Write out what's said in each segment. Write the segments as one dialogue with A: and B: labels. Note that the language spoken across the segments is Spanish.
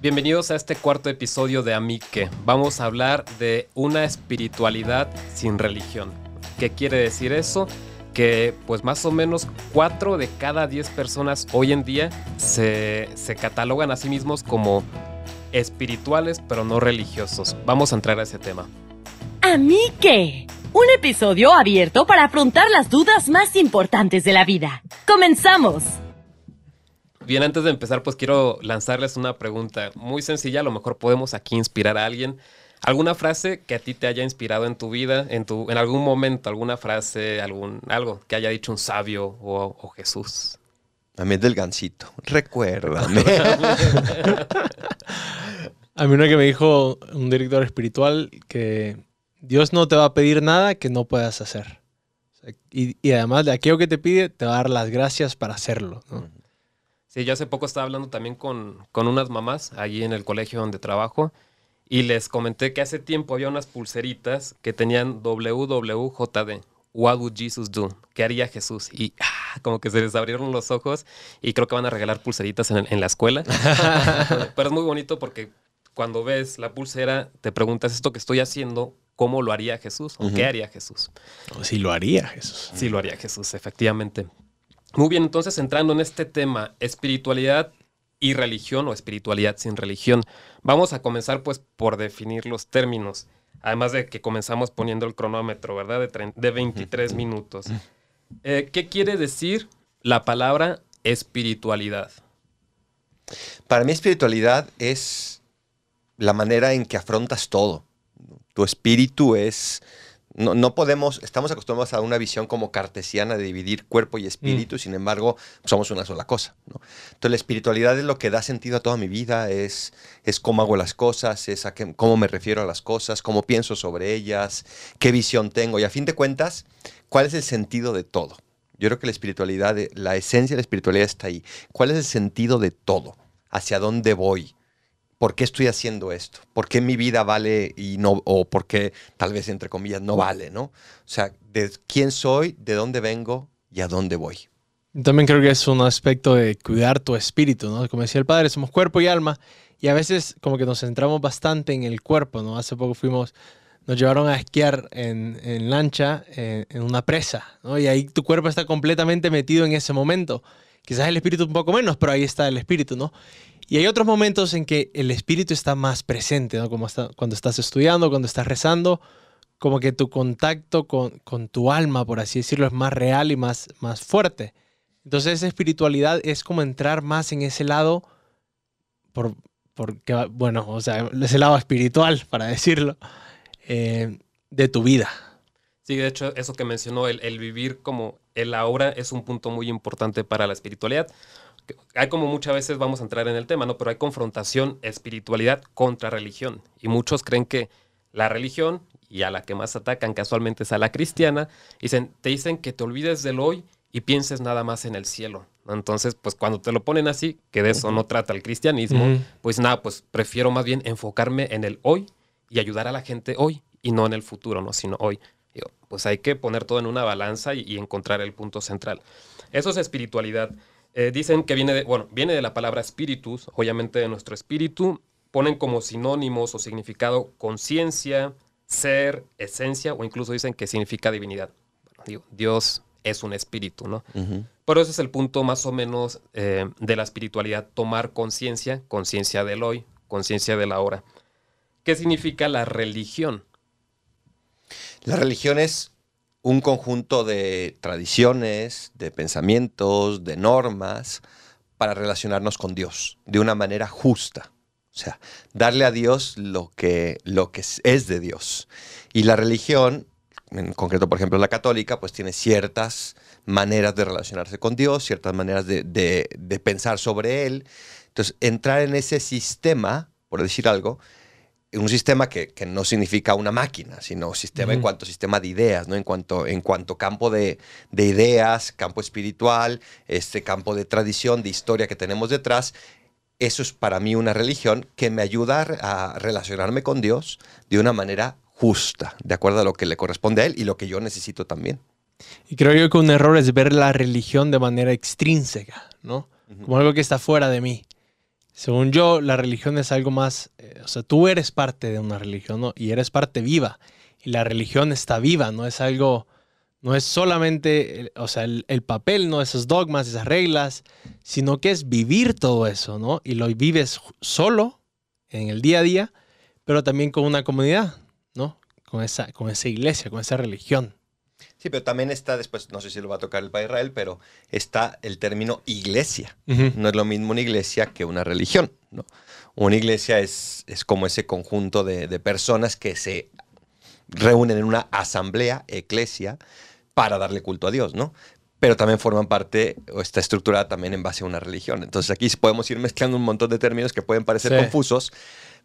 A: Bienvenidos a este cuarto episodio de Amique. Vamos a hablar de una espiritualidad sin religión. ¿Qué quiere decir eso? Que pues más o menos 4 de cada 10 personas hoy en día se, se catalogan a sí mismos como espirituales pero no religiosos. Vamos a entrar a ese tema.
B: Amique, un episodio abierto para afrontar las dudas más importantes de la vida. ¡Comenzamos!
A: Bien, antes de empezar, pues quiero lanzarles una pregunta muy sencilla. A lo mejor podemos aquí inspirar a alguien. ¿Alguna frase que a ti te haya inspirado en tu vida, en, tu, en algún momento, alguna frase, algún, algo que haya dicho un sabio o, Jesús?
C: A mí es del gancito. Recuérdame.
D: a mí una que me dijo un director espiritual que Dios no te va a pedir nada que no puedas hacer. y, y, además de aquello que te pide, te va a dar las gracias para hacerlo. ¿no?
A: Sí, yo hace poco estaba hablando también con, con unas mamás allí en el colegio donde trabajo y les comenté que hace tiempo había unas pulseritas que tenían WWJD. What would Jesus do? ¿Qué haría Jesús? Y ah, como que se les abrieron los ojos y creo que van a regalar pulseritas en, en la escuela. Pero es muy bonito porque cuando ves la pulsera te preguntas esto que estoy haciendo, ¿cómo lo haría Jesús? ¿O qué haría Jesús?
D: O si lo haría Jesús.
A: Sí lo haría Jesús, efectivamente. Muy bien, entonces entrando en este tema, espiritualidad y religión o espiritualidad sin religión, vamos a comenzar pues por definir los términos, además de que comenzamos poniendo el cronómetro, ¿verdad? De, de 23 minutos. Eh, ¿Qué quiere decir la palabra espiritualidad?
C: Para mí espiritualidad es la manera en que afrontas todo. Tu espíritu es no, podemos, estamos acostumbrados a una visión como cartesiana de dividir cuerpo y espíritu, mm. sin embargo, somos una sola cosa. Entonces, la espiritualidad es lo que da sentido a toda mi vida, es, es cómo hago las cosas, es a cómo me refiero a las cosas, cómo pienso sobre ellas, qué visión tengo y a fin de cuentas, cuál es el sentido de todo. Yo creo que la espiritualidad, la esencia de la espiritualidad está ahí. ¿Cuál es el sentido de todo? ¿Hacia dónde voy? ¿Por qué estoy haciendo esto? ¿Por qué mi vida vale y no, o por qué tal vez entre comillas no vale, ¿no? O sea, de quién soy, de dónde vengo y a dónde voy.
D: También creo que es un aspecto de cuidar tu espíritu, ¿no? Como decía el padre, somos cuerpo y alma y a veces como que nos centramos bastante en el cuerpo, ¿no? Hace poco fuimos, nos llevaron a esquiar en, en lancha en, en una presa, ¿no? Y ahí tu cuerpo está completamente metido en ese momento. Quizás el espíritu un poco menos, pero ahí está el espíritu, ¿no? Y hay otros momentos en que el espíritu está más presente, ¿no? Como cuando estás estudiando, cuando estás rezando, como que tu contacto con, con, tu alma, por así decirlo, es más real y más, más fuerte. Entonces esa espiritualidad es como entrar más en ese lado, por, porque, bueno, o sea, ese lado espiritual, para decirlo, eh, de tu vida.
A: Sí, de hecho, eso que mencionó, el, el vivir como el ahora es un punto muy importante para la espiritualidad hay como muchas veces vamos a entrar en el tema, ¿no? Pero hay confrontación espiritualidad contra religión. Y muchos creen que la religión, y a la que más atacan casualmente es a la cristiana, dicen, te dicen que te olvides del hoy y pienses nada más en el cielo. Entonces, pues cuando te lo ponen así, que de eso no trata el cristianismo, pues nada, pues prefiero más bien enfocarme en el hoy y ayudar a la gente hoy y no en el futuro, ¿no? Sino hoy. pues hay que poner todo en una balanza y encontrar el punto central. Eso es espiritualidad. Eh, dicen que viene de, bueno, viene de la palabra espíritus, obviamente de nuestro espíritu. Ponen como sinónimos o significado conciencia, ser, esencia, o incluso dicen que significa divinidad. digo, Dios es un espíritu, ¿no? Pero ese es el punto más o menos eh, de la espiritualidad, tomar conciencia, conciencia del hoy, conciencia de la hora. ¿Qué significa la religión?
C: La religión es un conjunto de tradiciones, de pensamientos, de normas para relacionarnos con Dios de una manera justa. O sea, darle a Dios lo que, lo que es de Dios. Y la religión, en concreto, por ejemplo, la católica, pues tiene ciertas maneras de relacionarse con Dios, ciertas maneras de, de pensar sobre Él. Entonces, entrar en ese sistema, por decir algo, un sistema que, no significa una máquina, sino sistema en cuanto sistema de ideas, ¿no? En cuanto, en cuanto campo de, ideas, campo espiritual, este campo de tradición, de historia que tenemos detrás. Eso es para mí una religión que me ayuda a relacionarme con Dios de una manera justa, de acuerdo a lo que le corresponde a Él y lo que yo necesito también.
D: Y creo yo que un error es ver la religión de manera extrínseca, ¿no? Como algo que está fuera de mí Según yo, la religión es algo más, eh, o sea, tú eres parte de una religión ¿no? y eres parte viva. Y la religión está viva, no es algo, no es solamente, eh, o sea, el, el papel, no esos dogmas, esas reglas, sino que es vivir todo eso, ¿no? Y lo vives solo en el día a día, pero también con una comunidad, ¿no? Con esa, con esa iglesia, con esa religión.
C: Sí, pero también está después, no sé si lo va a tocar el Padre Israel, pero está el término iglesia. No es lo mismo una iglesia que una religión. ¿no? Una iglesia es, es como ese conjunto de, de personas que se reúnen en una asamblea, eclesia, para darle culto a Dios, ¿no? Pero también forman parte, o está estructurada también en base a una religión. Entonces aquí podemos ir mezclando un montón de términos que pueden parecer
D: Sí.
C: confusos,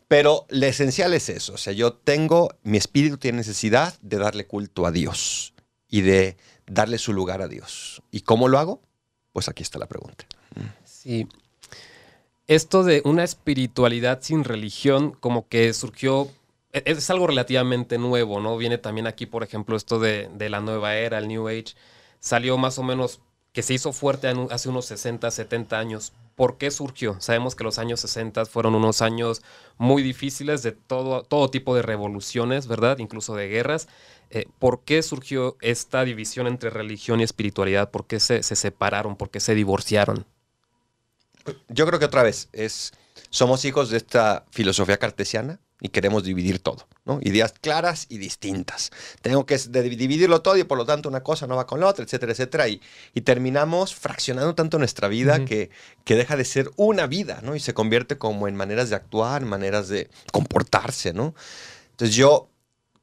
C: pero lo esencial es eso. O sea, yo tengo, mi espíritu tiene necesidad de darle culto a Dios y de darle su lugar a Dios. ¿Y cómo lo hago? Pues aquí está la pregunta.
A: Sí. Esto de una espiritualidad sin religión, como que surgió, e- es, algo relativamente nuevo, ¿no? Viene también aquí, por ejemplo, esto de, de la nueva era, el New Age, salió más o menos, que se hizo fuerte hace unos 60, 70 años. ¿Por qué surgió? Sabemos que los años 60 fueron unos años muy difíciles de todo, todo tipo de revoluciones, ¿verdad? Incluso de guerras. Eh, ¿Por qué surgió esta división entre religión y espiritualidad? ¿Por qué se, se separaron? ¿Por qué se divorciaron?
C: Yo creo que otra vez es somos hijos de esta filosofía cartesiana y queremos dividir todo, ¿no? Ideas claras y distintas. Tengo que dividirlo todo y por lo tanto una cosa no va con la otra, etcétera, etcétera. Y, y terminamos fraccionando tanto nuestra vida que, que deja de ser una vida, ¿no? Y se convierte como en maneras de actuar, en maneras de comportarse, ¿no? Entonces yo,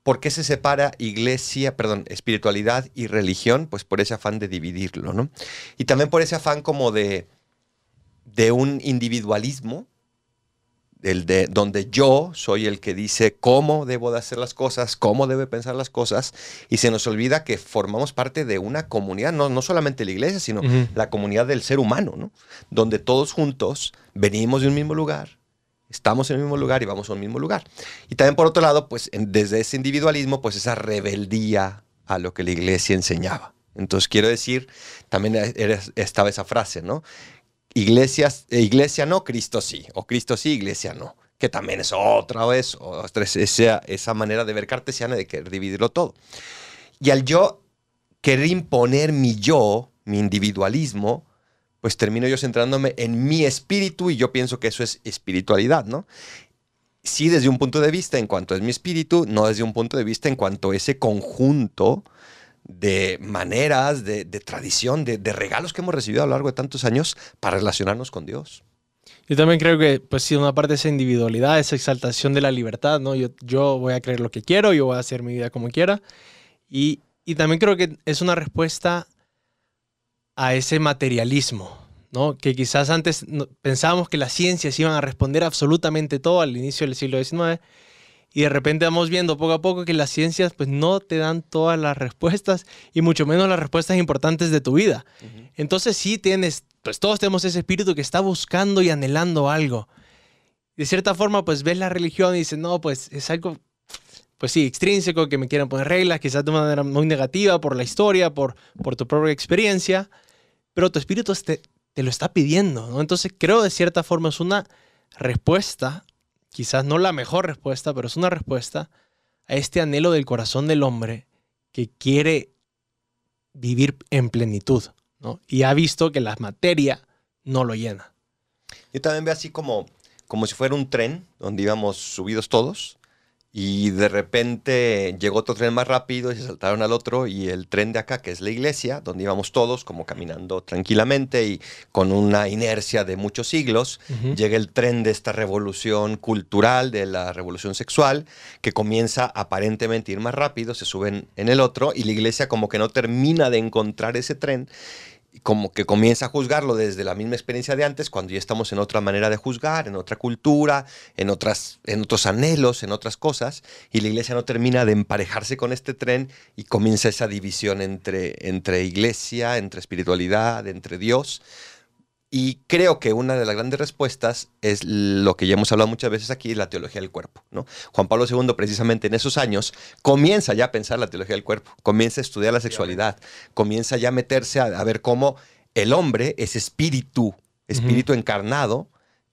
C: ¿por qué se separa iglesia, perdón, espiritualidad y religión? Pues por ese afán de dividirlo, ¿no? Y también por ese afán como de de un individualismo, el de, donde yo soy el que dice cómo debo de hacer las cosas, cómo debe pensar las cosas, y se nos olvida que formamos parte de una comunidad, no, no solamente la iglesia, sino la comunidad del ser humano, ¿no? donde todos juntos venimos de un mismo lugar, estamos en el mismo lugar y vamos a un mismo lugar. Y también por otro lado, pues desde ese individualismo, pues esa rebeldía a lo que la iglesia enseñaba. Entonces quiero decir, también estaba esa frase, ¿no? Iglesias, eh, iglesia no, Cristo sí, o Cristo sí, iglesia no, que también es otra vez, otra es esa, esa manera de ver cartesiana de querer dividirlo todo. Y al yo querer imponer mi yo, mi individualismo, pues termino yo centrándome en mi espíritu y yo pienso que eso es espiritualidad, ¿no? Sí desde un punto de vista en cuanto es mi espíritu, no desde un punto de vista en cuanto a ese conjunto de maneras, de, tradición, de, regalos que hemos recibido a lo largo de tantos años para relacionarnos con Dios.
D: Yo también creo que, pues sí, una parte de esa individualidad, esa exaltación de la libertad, ¿no? Yo, voy a creer lo que quiero, yo voy a hacer mi vida como quiera. Y también creo que es una respuesta a ese materialismo, ¿no? Que quizás antes pensábamos que las ciencias iban a responder absolutamente todo al inicio del siglo XIX. Y de repente vamos viendo poco a poco que las ciencias pues no te dan todas las respuestas y mucho menos las respuestas importantes de tu vida. Entonces sí tienes, pues todos tenemos ese espíritu que está buscando y anhelando algo. De cierta forma, pues ves la religión y dices, no, pues es algo, pues sí, extrínseco, que me quieren poner reglas, quizás de manera muy negativa por la historia, por, por tu propia experiencia, pero tu espíritu te, te lo está pidiendo, ¿no? Entonces creo de cierta forma es una respuesta, quizás no la mejor respuesta, pero es una respuesta a este anhelo del corazón del hombre que quiere vivir en plenitud, ¿no? Y ha visto que la materia no lo llena.
C: Yo también veo así como, como si fuera un tren donde íbamos subidos todos y de repente llegó otro tren más rápido y se saltaron al otro y el tren de acá, que es la iglesia, donde íbamos todos como caminando tranquilamente y con una inercia de muchos siglos, llega el tren de esta revolución cultural, de la revolución sexual, que comienza aparentemente a ir más rápido, se suben en el otro y la iglesia como que no termina de encontrar ese tren como que comienza a juzgarlo desde la misma experiencia de antes, cuando ya estamos en otra manera de juzgar, en otra cultura, en, otras, en otros anhelos, en otras cosas, y la iglesia no termina de emparejarse con este tren y comienza esa división entre, entre iglesia, entre espiritualidad, entre Dios. Y creo que una de las grandes respuestas es lo que ya hemos hablado muchas veces aquí, la teología del cuerpo. ¿no? Juan Pablo II, precisamente en esos años, comienza ya a pensar la teología del cuerpo, comienza a estudiar la sexualidad, comienza ya a meterse a, a ver cómo el hombre es espíritu, espíritu encarnado,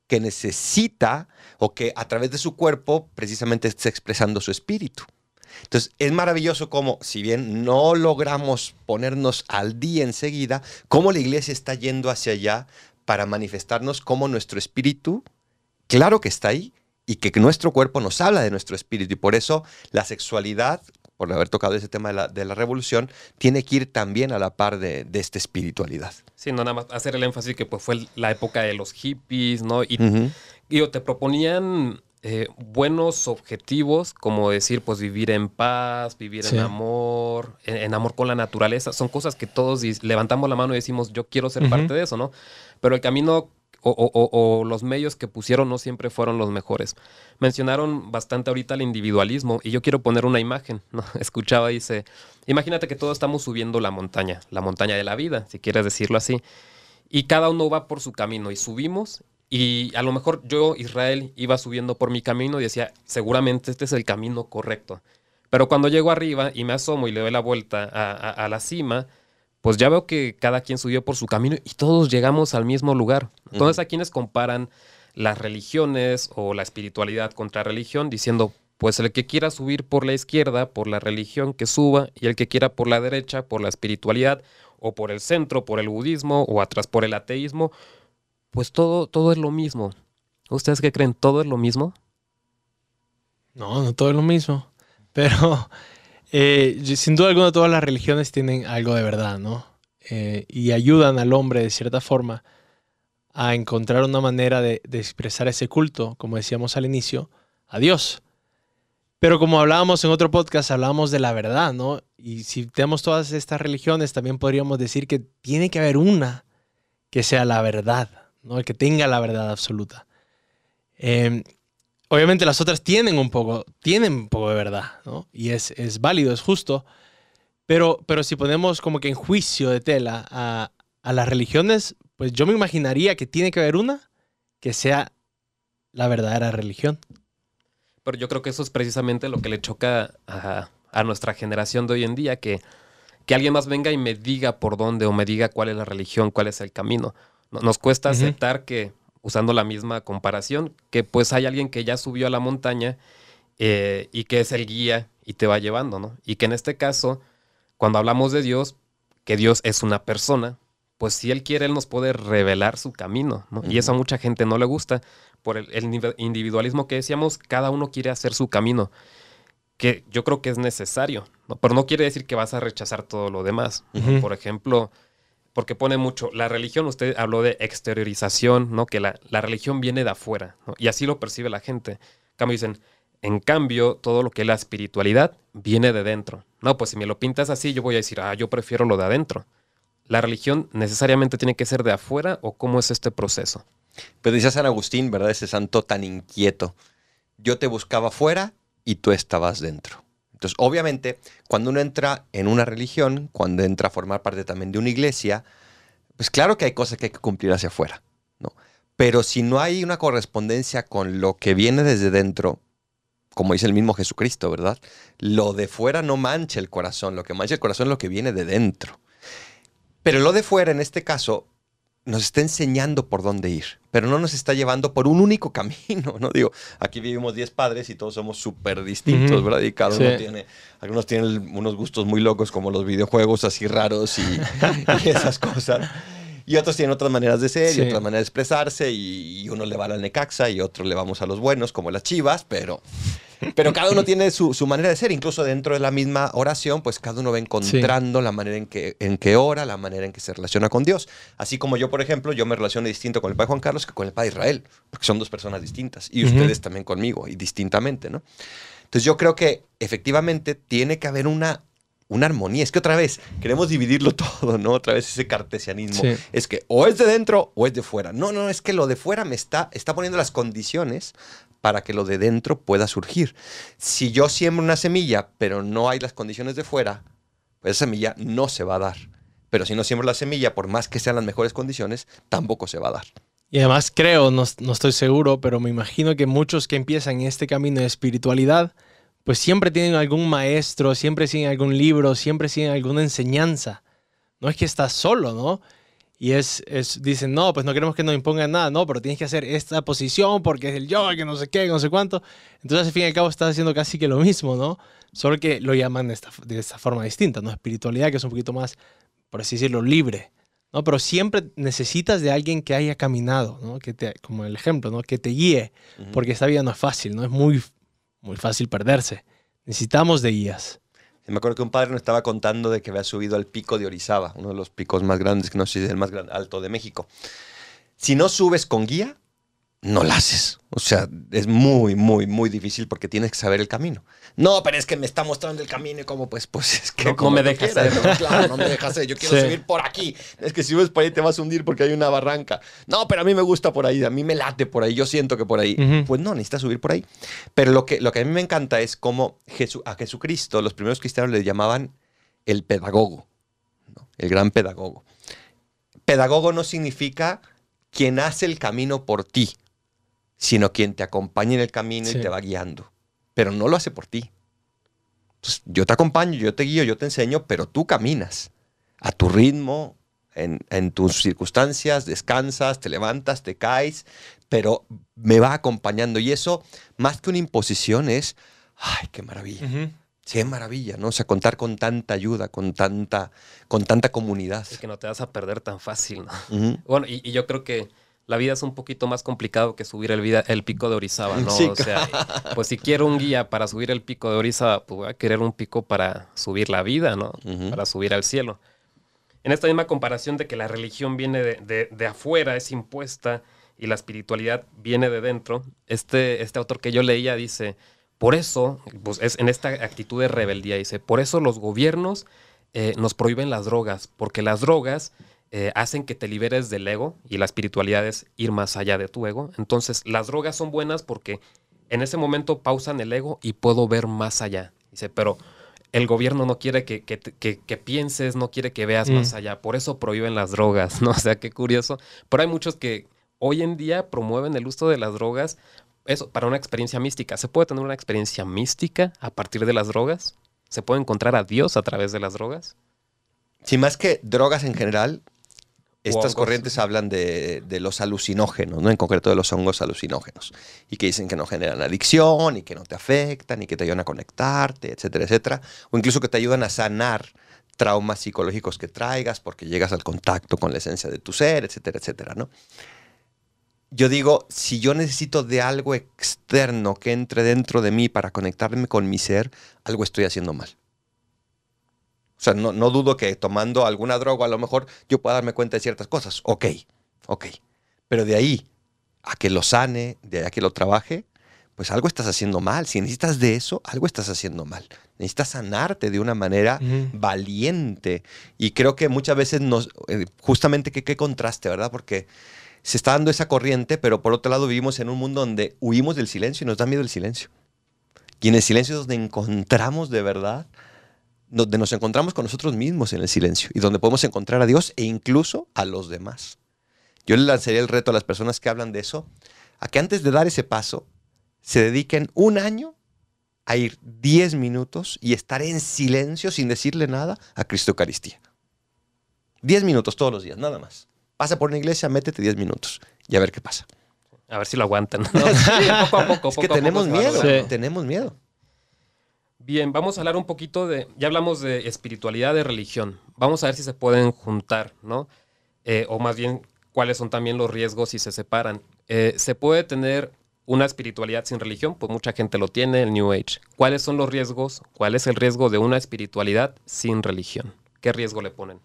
C: que necesita o que a través de su cuerpo precisamente está expresando su espíritu. Entonces, es maravilloso cómo, si bien no logramos ponernos al día enseguida, cómo la iglesia está yendo hacia allá para manifestarnos cómo nuestro espíritu, claro que está ahí, y que nuestro cuerpo nos habla de nuestro espíritu. Y por eso la sexualidad, por haber tocado ese tema de la, revolución, tiene que ir también a la par de, esta espiritualidad.
A: Sí, no nada más hacer el énfasis que pues fue la época de los hippies, ¿no? Y te proponían eh, buenos objetivos, como decir, pues vivir en paz, vivir en amor, en, amor con la naturaleza, son cosas que todos levantamos la mano y decimos, yo quiero ser parte de eso, ¿no? Pero el camino o, los medios que pusieron no siempre fueron los mejores. Mencionaron bastante ahorita el individualismo y yo quiero poner una imagen, ¿no? Escuchaba, dice, imagínate que todos estamos subiendo la montaña, la montaña de la vida, si quieres decirlo así, y cada uno va por su camino y subimos y a lo mejor yo, Israel, iba subiendo por mi camino y decía, seguramente este es el camino correcto. Pero cuando llego arriba y me asomo y le doy la vuelta a, la cima, pues ya veo que cada quien subió por su camino y todos llegamos al mismo lugar. Entonces, a quienes comparan las religiones o la espiritualidad contra religión, diciendo, pues el que quiera subir por la izquierda, por la religión, que suba, y el que quiera por la derecha, por la espiritualidad, o por el centro, por el budismo, o atrás por el ateísmo, pues todo, todo es lo mismo. ¿Ustedes qué creen? ¿Todo es lo mismo?
D: No, no todo es lo mismo. Pero eh, sin duda alguna todas las religiones tienen algo de verdad, ¿no? Eh, y ayudan al hombre de cierta forma a encontrar una manera de, de, expresar ese culto, como decíamos al inicio, a Dios. Pero como hablábamos en otro podcast, hablábamos de la verdad, ¿no? Y si tenemos todas estas religiones, también podríamos decir que tiene que haber una que sea la verdad, el que tenga la verdad absoluta. Em, obviamente las otras tienen un poco, tienen un poco de verdad, y es, válido, es justo, pero, pero si ponemos como que en juicio de tela a, las religiones, pues yo me imaginaría que tiene que haber una que sea la verdadera religión.
A: Pero yo creo que eso es precisamente lo que le choca a, nuestra generación de hoy en día, que, que alguien más venga y me diga por dónde o me diga cuál es la religión, cuál es el camino. Nos cuesta aceptar que, usando la misma comparación, que pues hay alguien que ya subió a la montaña eh, y que es el guía y te va llevando, ¿no? Y que en este caso, cuando hablamos de Dios, que Dios es una persona, pues si Él quiere, Él nos puede revelar su camino, ¿no? Y eso a mucha gente no le gusta. Por el, individualismo que decíamos, cada uno quiere hacer su camino, que yo creo que es necesario, ¿no? pero no quiere decir que vas a rechazar todo lo demás. Por ejemplo, porque pone mucho, la religión, usted habló de exteriorización, ¿no? Que la, religión viene de afuera, Y así lo percibe la gente. Cambio dicen, en cambio, todo lo que es la espiritualidad viene de dentro. No, pues si me lo pintas así, yo voy a decir, ah, yo prefiero lo de adentro. ¿La religión necesariamente tiene que ser de afuera o cómo es este proceso?
C: Pero dice San Agustín, ¿verdad? Ese santo tan inquieto. Yo te buscaba afuera y tú estabas dentro. Entonces, obviamente, cuando uno entra en una religión, cuando entra a formar parte también de una iglesia, pues claro que hay cosas que hay que cumplir hacia afuera, ¿no? Pero si no hay una correspondencia con lo que viene desde dentro, como dice el mismo Jesucristo, ¿verdad? Lo de fuera no mancha el corazón, lo que mancha el corazón es lo que viene de dentro. Pero lo de fuera, en este caso, nos está enseñando por dónde ir, pero no nos está llevando por un único camino, ¿no? Digo, aquí vivimos 10 padres y todos somos súper distintos, ¿verdad? Y cada uno tiene, algunos tienen unos gustos muy locos como los videojuegos así raros y, esas cosas. Y otros tienen otras maneras de ser y otras maneras de expresarse y, uno le va a la Necaxa y otro le vamos a los buenos como las chivas, pero pero cada uno tiene su, manera de ser, incluso dentro de la misma oración, pues cada uno va encontrando la manera en que, en que ora, la manera en que se relaciona con Dios. Así como yo, por ejemplo, yo me relaciono distinto con el Padre Juan Carlos que con el Padre Israel, porque son dos personas distintas, y ustedes también conmigo, y distintamente, ¿no? Entonces yo creo que efectivamente tiene que haber una, una armonía. Es que otra vez queremos dividirlo todo, ¿no? Otra vez ese cartesianismo. Es que o es de dentro o es de fuera. No, no, es que lo de fuera me está, está poniendo las condiciones para que lo de dentro pueda surgir. Si yo siembro una semilla, pero no hay las condiciones de fuera, pues esa semilla no se va a dar. Pero si no siembro la semilla, por más que sean las mejores condiciones, tampoco se va a dar.
D: Y además creo, no, estoy seguro, pero me imagino que muchos que empiezan este camino de espiritualidad, pues siempre tienen algún maestro, siempre siguen algún libro, siempre siguen alguna enseñanza. No es que estás solo, ¿no? Y es, es, dicen, no, pues no queremos que nos impongan nada, no, pero tienes que hacer esta posición porque es el yo, que no sé qué, no sé cuánto. Entonces, al fin y al cabo, estás haciendo casi que lo mismo, ¿no? Solo que lo llaman de esta, de esta forma distinta, ¿no? Espiritualidad, que es un poquito más, por así decirlo, libre, ¿no? Pero siempre necesitas de alguien que haya caminado, ¿no? Que te, como el ejemplo, ¿no? Que te guíe,
C: Ujú.
D: porque esta vida no es fácil, ¿no? Es muy, muy fácil perderse. Necesitamos de guías.
C: Me acuerdo que un padre nos estaba contando de que había subido al pico de Orizaba, uno de los picos más grandes, que no sé si es el más alto de México. Si no subes con guía, no la haces. O sea, es muy, muy, muy difícil porque tienes que saber el camino. No, pero es que me está mostrando el camino y como, pues, pues es que
A: No- me dejas hacer.
C: ¿no? Claro, no me dejas hacer. Yo quiero
D: Sí.
C: subir por aquí. Es que si subes por ahí te vas a hundir porque hay una barranca. No, pero a mí me gusta por ahí, a mí me late por ahí, yo siento que por ahí. Pues no, necesitas subir por ahí. Pero lo que, lo que a mí me encanta es cómo Jesu- a Jesucristo los primeros cristianos le llamaban el pedagogo, el gran pedagogo. Pedagogo no significa quien hace el camino por ti, sino quien te acompaña en el camino
D: Sí.
C: y te va guiando. Pero no lo hace por ti. Entonces, yo te acompaño, yo te guío, yo te enseño, pero tú caminas a tu ritmo, en, en tus circunstancias, descansas, te levantas, te caes, pero me va acompañando. Y eso, más que una imposición, es, ay, qué maravilla. Sí, maravilla, ¿no? O sea, contar con tanta ayuda, con tanta, con tanta comunidad.
A: Es que no te vas a perder tan fácil, ¿no? Bueno, y, y yo creo que la vida es un poquito más complicado que subir el, vida, el pico de Orizaba, ¿no?
C: Sí,
A: o sea, pues si quiero un guía para subir el pico de Orizaba, pues voy a querer un pico para subir la vida, ¿no? Para subir al cielo. En esta misma comparación de que la religión viene de, de- de afuera, es impuesta, y la espiritualidad viene de dentro, este, este autor que yo leía dice, por eso, pues es en esta actitud de rebeldía, dice, por eso los gobiernos eh, nos prohíben las drogas, porque las drogas eh, hacen que te liberes del ego y la espiritualidad es ir más allá de tu ego. Entonces, las drogas son buenas porque en ese momento pausan el ego y puedo ver más allá. Dice, pero el gobierno no quiere que, que- que- que pienses, no quiere que veas
D: Mm.
A: más allá. Por eso prohíben las drogas, ¿no? O sea, qué curioso. Pero hay muchos que hoy en día promueven el uso de las drogas. Eso, para una experiencia mística. ¿Se puede tener una experiencia mística a partir de las drogas? ¿Se puede encontrar a Dios a través de las drogas?
C: Sí, más que drogas en general, estas
A: hongos.
C: corrientes hablan de, de los alucinógenos, ¿no? En concreto de los hongos alucinógenos. Y que dicen que no generan adicción y que no te afectan y que te ayudan a conectarte, etcétera, etcétera. O incluso que te ayudan a sanar traumas psicológicos que traigas porque llegas al contacto con la esencia de tu ser, etcétera, etcétera, ¿no? Yo digo, si yo necesito de algo externo que entre dentro de mí para conectarme con mi ser, algo estoy haciendo mal. O sea, no, no dudo que tomando alguna droga a lo mejor yo pueda darme cuenta de ciertas cosas. Ok, ok. Pero de ahí a que lo sane, de ahí a que lo trabaje, pues algo estás haciendo mal. Si necesitas de eso, algo estás haciendo mal. Necesitas sanarte de una manera valiente. Y creo que muchas veces nos, eh, justamente qué contraste, ¿verdad? Porque se está dando esa corriente, pero por otro lado vivimos en un mundo donde huimos del silencio y nos da miedo el silencio. Y en el silencio es donde encontramos de verdad, donde nos encontramos con nosotros mismos en el silencio y donde podemos encontrar a Dios e incluso a los demás. Yo le lanzaría el reto a las personas que hablan de eso, a que antes de dar ese paso, se dediquen un año a ir 10 minutos y estar en silencio sin decirle nada a Cristo Eucaristía. 10 minutos todos los días, nada más. Pasa por una iglesia, métete 10 minutos y a ver qué pasa.
A: A ver si lo aguantan. ¿no? Sí, poco a poco,
C: Es
A: poco
C: que
A: a
C: tenemos miedo.
D: Sí.
C: tenemos miedo.
A: Bien, vamos a hablar un poquito de, ya hablamos de espiritualidad, de religión. Vamos a ver si se pueden juntar, ¿no? Eh, o más bien, cuáles son también los riesgos si se separan. Eh, ¿Se puede tener una espiritualidad sin religión? Pues mucha gente lo tiene, el New Age. ¿Cuáles son los riesgos? ¿Cuál es el riesgo de una espiritualidad sin religión? ¿Qué riesgo le ponen?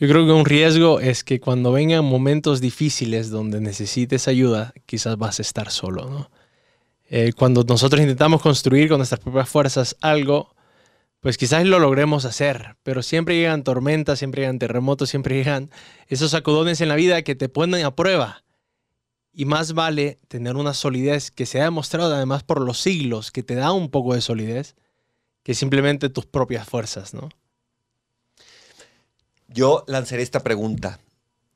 D: Yo creo que un riesgo es que cuando vengan momentos difíciles donde necesites ayuda, quizás vas a estar solo, ¿no? Eh, cuando nosotros intentamos construir con nuestras propias fuerzas algo, pues quizás lo logremos hacer, pero siempre llegan tormentas, siempre llegan terremotos, siempre llegan esos sacudones en la vida que te ponen a prueba. Y más vale tener una solidez que se ha demostrado además por los siglos, que te da un poco de solidez, que simplemente tus propias fuerzas, ¿no?
C: Yo lanzaré esta pregunta.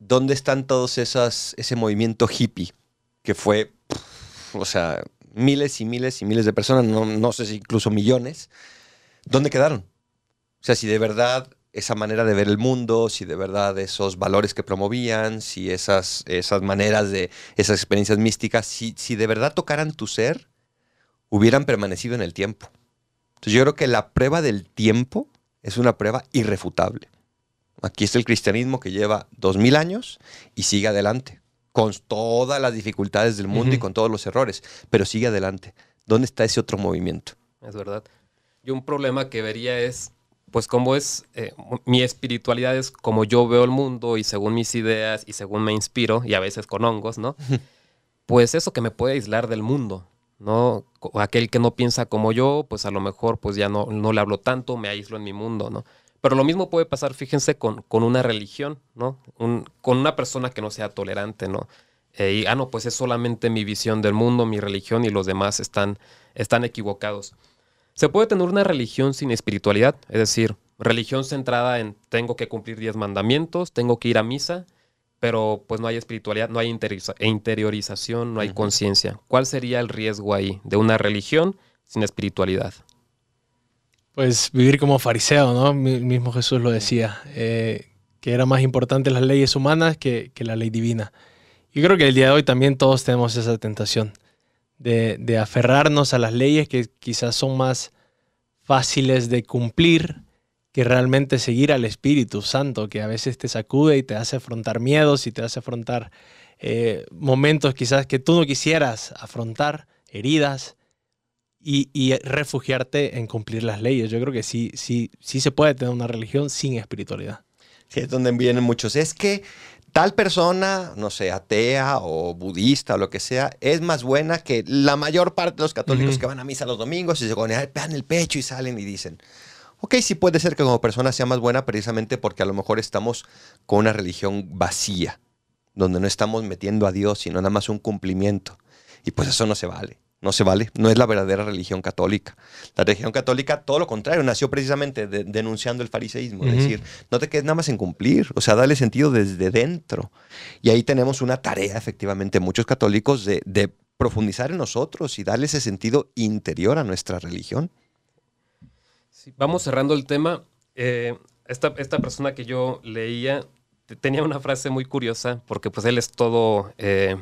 C: ¿Dónde están todos esas, ese movimiento hippie que fue, o sea, miles y miles y miles de personas, no, sé si incluso millones? ¿Dónde quedaron? O sea, si de verdad esa manera de ver el mundo, si de verdad esos valores que promovían, si esas, esas maneras de, esas experiencias místicas, si, si de verdad tocaran tu ser, hubieran permanecido en el tiempo. Entonces yo creo que la prueba del tiempo es una prueba irrefutable. Aquí está el cristianismo que lleva dos mil años y sigue adelante, con todas las dificultades del mundo y con todos los errores, pero sigue adelante. ¿Dónde está ese otro movimiento?
A: Es verdad. Y un problema que vería es, pues como es, eh, mi espiritualidad es como yo veo el mundo y según mis ideas y según me inspiro, y a veces con hongos, ¿no? Pues eso que me puede aislar del mundo, ¿no? Aquel que no piensa como yo, pues a lo mejor pues ya no, no le hablo tanto, me aíslo en mi mundo, ¿no? Pero lo mismo puede pasar, fíjense, con, con una religión, ¿no? Un- con una persona que no sea tolerante, ¿no? Eh, y, ah, no, pues es solamente mi visión del mundo, mi religión y los demás están, están equivocados. Se puede tener una religión sin espiritualidad, es decir, religión centrada en tengo que cumplir 10 mandamientos, tengo que ir a misa, pero pues no hay espiritualidad, no hay interioriza- interiorización, no hay conciencia. ¿Cuál sería el riesgo ahí de una religión sin espiritualidad?
D: Pues vivir como fariseo, ¿no? Mi- mismo Jesús lo decía, eh, que era más importante las leyes humanas que, que la ley divina. Yo creo que el día de hoy también todos tenemos esa tentación de, de aferrarnos a las leyes que quizás son más fáciles de cumplir que realmente seguir al Espíritu Santo, que a veces te sacude y te hace afrontar miedos y te hace afrontar eh, momentos quizás que tú no quisieras afrontar, heridas, y, y refugiarte en cumplir las leyes. Yo creo que sí, sí, sí se puede tener una religión sin espiritualidad.
C: Sí, es donde vienen muchos. Es que tal persona, no sé, atea o budista o lo que sea, es más buena que la mayor parte de los católicos que van a misa los domingos y se golpean el pecho y salen y dicen, ok, sí puede ser que como persona sea más buena precisamente porque a lo mejor estamos con una religión vacía, donde no estamos metiendo a Dios, sino nada más un cumplimiento. Y pues eso no se vale. No se vale, no es la verdadera religión católica. La religión católica, todo lo contrario, nació precisamente de- denunciando el fariseísmo, es decir, no te quedes nada más en cumplir, o sea, dale sentido desde dentro. Y ahí tenemos una tarea, efectivamente, muchos católicos, de, de profundizar en nosotros y darle ese sentido interior a nuestra religión.
A: Sí, vamos cerrando el tema. Eh, esta, esta persona que yo leía te- tenía una frase muy curiosa porque pues él es todo eh,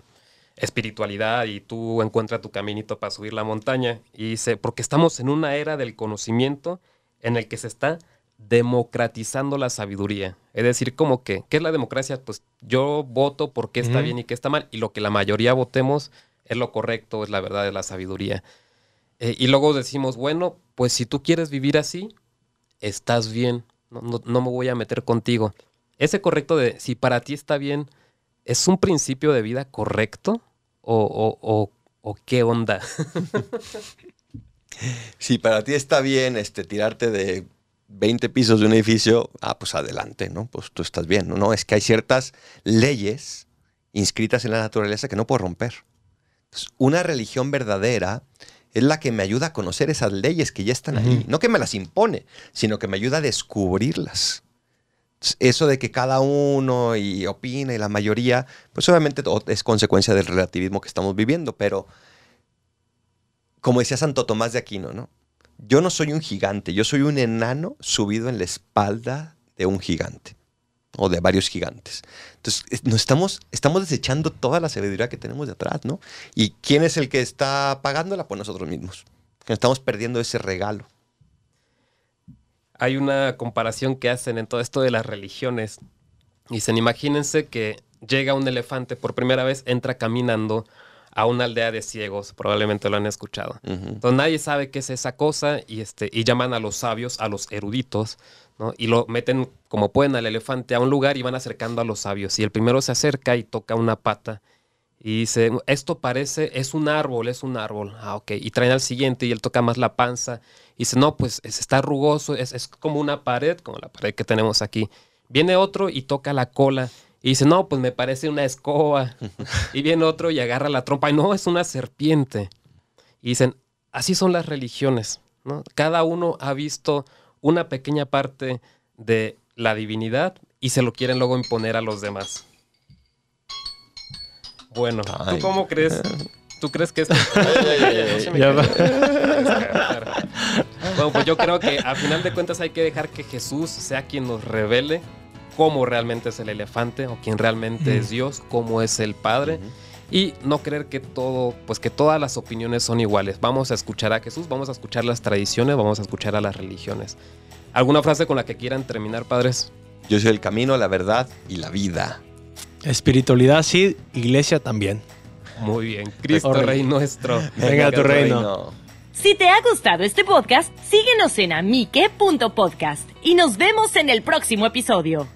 A: espiritualidad y tú encuentras tu caminito para subir la montaña. Y dice, porque estamos en una era del conocimiento en el que se está democratizando la sabiduría. Es decir, como que, ¿qué es la democracia? Pues yo voto por qué está bien y qué está mal y lo que la mayoría votemos es lo correcto, es la verdad, es la sabiduría. Eh, y luego decimos, bueno, pues si tú quieres vivir así, estás bien, no, no- no me voy a meter contigo. Ese correcto de si para ti está bien, ¿es un principio de vida correcto? ¿O, o- o- o qué onda?
C: Si para ti está bien este, tirarte de 20 pisos de un edificio, ah, pues adelante, ¿no? Pues tú estás bien, ¿no? No, es que hay ciertas leyes inscritas en la naturaleza que no puedo romper. Entonces, una religión verdadera es la que me ayuda a conocer esas leyes que ya están ahí. No que me las impone, sino que me ayuda a descubrirlas. Eso de que cada uno y opina y la mayoría, pues obviamente es consecuencia del relativismo que estamos viviendo, pero como decía Santo Tomás de Aquino, ¿no? Yo no soy un gigante, yo soy un enano subido en la espalda de un gigante o de varios gigantes. Entonces, es- nos estamos, estamos desechando toda la sabiduría que tenemos de atrás, ¿no? ¿Y quién es el que está pagándola? Pues nosotros mismos. Estamos perdiendo ese regalo.
A: Hay una comparación que hacen en todo esto de las religiones. Dicen, imagínense que llega un elefante por primera vez, entra caminando a una aldea de ciegos, probablemente lo han escuchado.
C: Ujú.
A: Entonces nadie sabe qué es esa cosa y, este, y llaman a los sabios, a los eruditos, ¿no? Y lo meten como pueden al elefante a un lugar y van acercando a los sabios. Y el primero se acerca y toca una pata y dice, esto parece, es un árbol, es un árbol. Ah, ok. Y traen al siguiente y él toca más la panza. Y dice, no, pues es- está rugoso, es, es como una pared, como la pared que tenemos aquí. Viene otro y toca la cola. Y dice, no, pues me parece una escoba. y viene otro y agarra la trompa. Y no, es una serpiente. Y dicen, así son las religiones. ¿no? Cada uno ha visto una pequeña parte de la divinidad y se lo quieren luego imponer a los demás. Bueno, ¿tú
C: Ay.
A: cómo crees? ¿Tú crees que esto...
D: Ya
A: quiere descargar. No, pues yo creo que a final de cuentas hay que dejar que Jesús sea quien nos revele cómo realmente es el elefante o quién realmente es Dios, cómo es el Padre. Y no creer que todo, pues que todas las opiniones son iguales. Vamos a escuchar a Jesús, vamos a escuchar las tradiciones, vamos a escuchar a las religiones. ¿Alguna frase con la que quieran terminar, padres?
C: Yo soy el camino, la verdad y la vida.
D: Espiritualidad sí, iglesia también.
A: Muy bien. Cristo Rey nuestro.
D: Venga, tu reino.
B: Si te ha gustado este podcast, síguenos en amique.podcast y nos vemos en el próximo episodio.